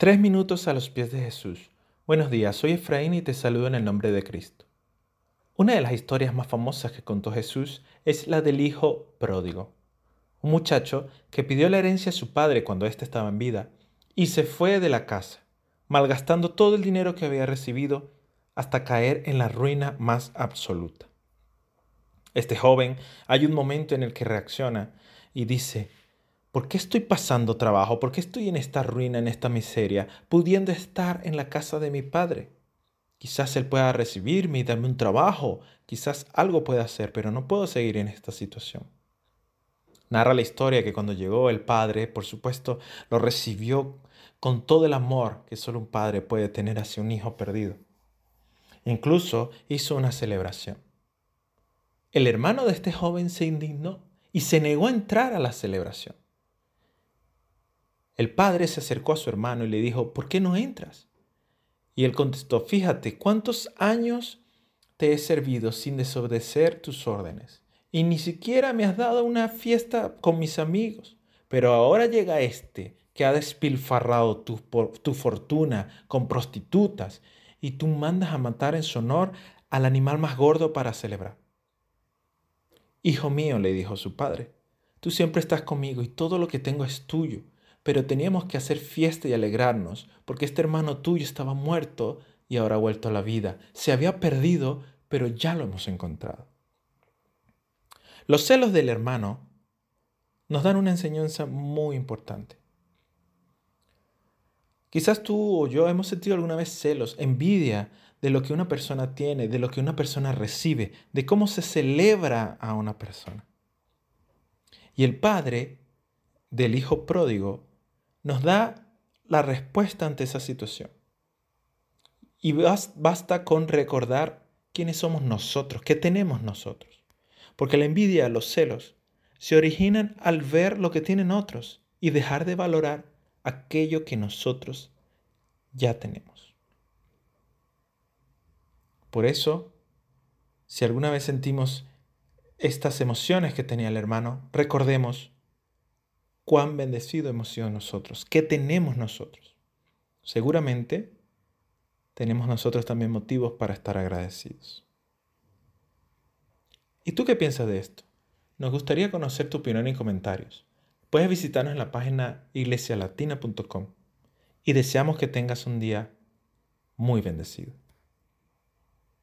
Tres minutos a los pies de Jesús. Buenos días, soy Efraín y te saludo en el nombre de Cristo. Una de las historias más famosas que contó Jesús es la del hijo pródigo, un muchacho que pidió la herencia a su padre cuando éste estaba en vida y se fue de la casa, malgastando todo el dinero que había recibido hasta caer en la ruina más absoluta. Este joven hay un momento en el que reacciona y dice, ¿Por qué estoy pasando trabajo? ¿Por qué estoy en esta ruina, en esta miseria, pudiendo estar en la casa de mi padre? Quizás él pueda recibirme y darme un trabajo, quizás algo pueda hacer, pero no puedo seguir en esta situación. Narra la historia que cuando llegó el padre, por supuesto, lo recibió con todo el amor que solo un padre puede tener hacia un hijo perdido. Incluso hizo una celebración. El hermano de este joven se indignó y se negó a entrar a la celebración. El padre se acercó a su hermano y le dijo, ¿por qué no entras? Y él contestó, fíjate, ¿cuántos años te he servido sin desobedecer tus órdenes? Y ni siquiera me has dado una fiesta con mis amigos. Pero ahora llega este que ha despilfarrado tu, tu fortuna con prostitutas y tú mandas a matar en su honor al animal más gordo para celebrar. Hijo mío, le dijo su padre, tú siempre estás conmigo y todo lo que tengo es tuyo pero teníamos que hacer fiesta y alegrarnos, porque este hermano tuyo estaba muerto y ahora ha vuelto a la vida. Se había perdido, pero ya lo hemos encontrado. Los celos del hermano nos dan una enseñanza muy importante. Quizás tú o yo hemos sentido alguna vez celos, envidia de lo que una persona tiene, de lo que una persona recibe, de cómo se celebra a una persona. Y el padre del hijo pródigo nos da la respuesta ante esa situación. Y basta con recordar quiénes somos nosotros, qué tenemos nosotros. Porque la envidia, los celos, se originan al ver lo que tienen otros y dejar de valorar aquello que nosotros ya tenemos. Por eso, si alguna vez sentimos estas emociones que tenía el hermano, recordemos cuán bendecido hemos sido nosotros, qué tenemos nosotros. Seguramente tenemos nosotros también motivos para estar agradecidos. ¿Y tú qué piensas de esto? Nos gustaría conocer tu opinión y comentarios. Puedes visitarnos en la página iglesialatina.com y deseamos que tengas un día muy bendecido.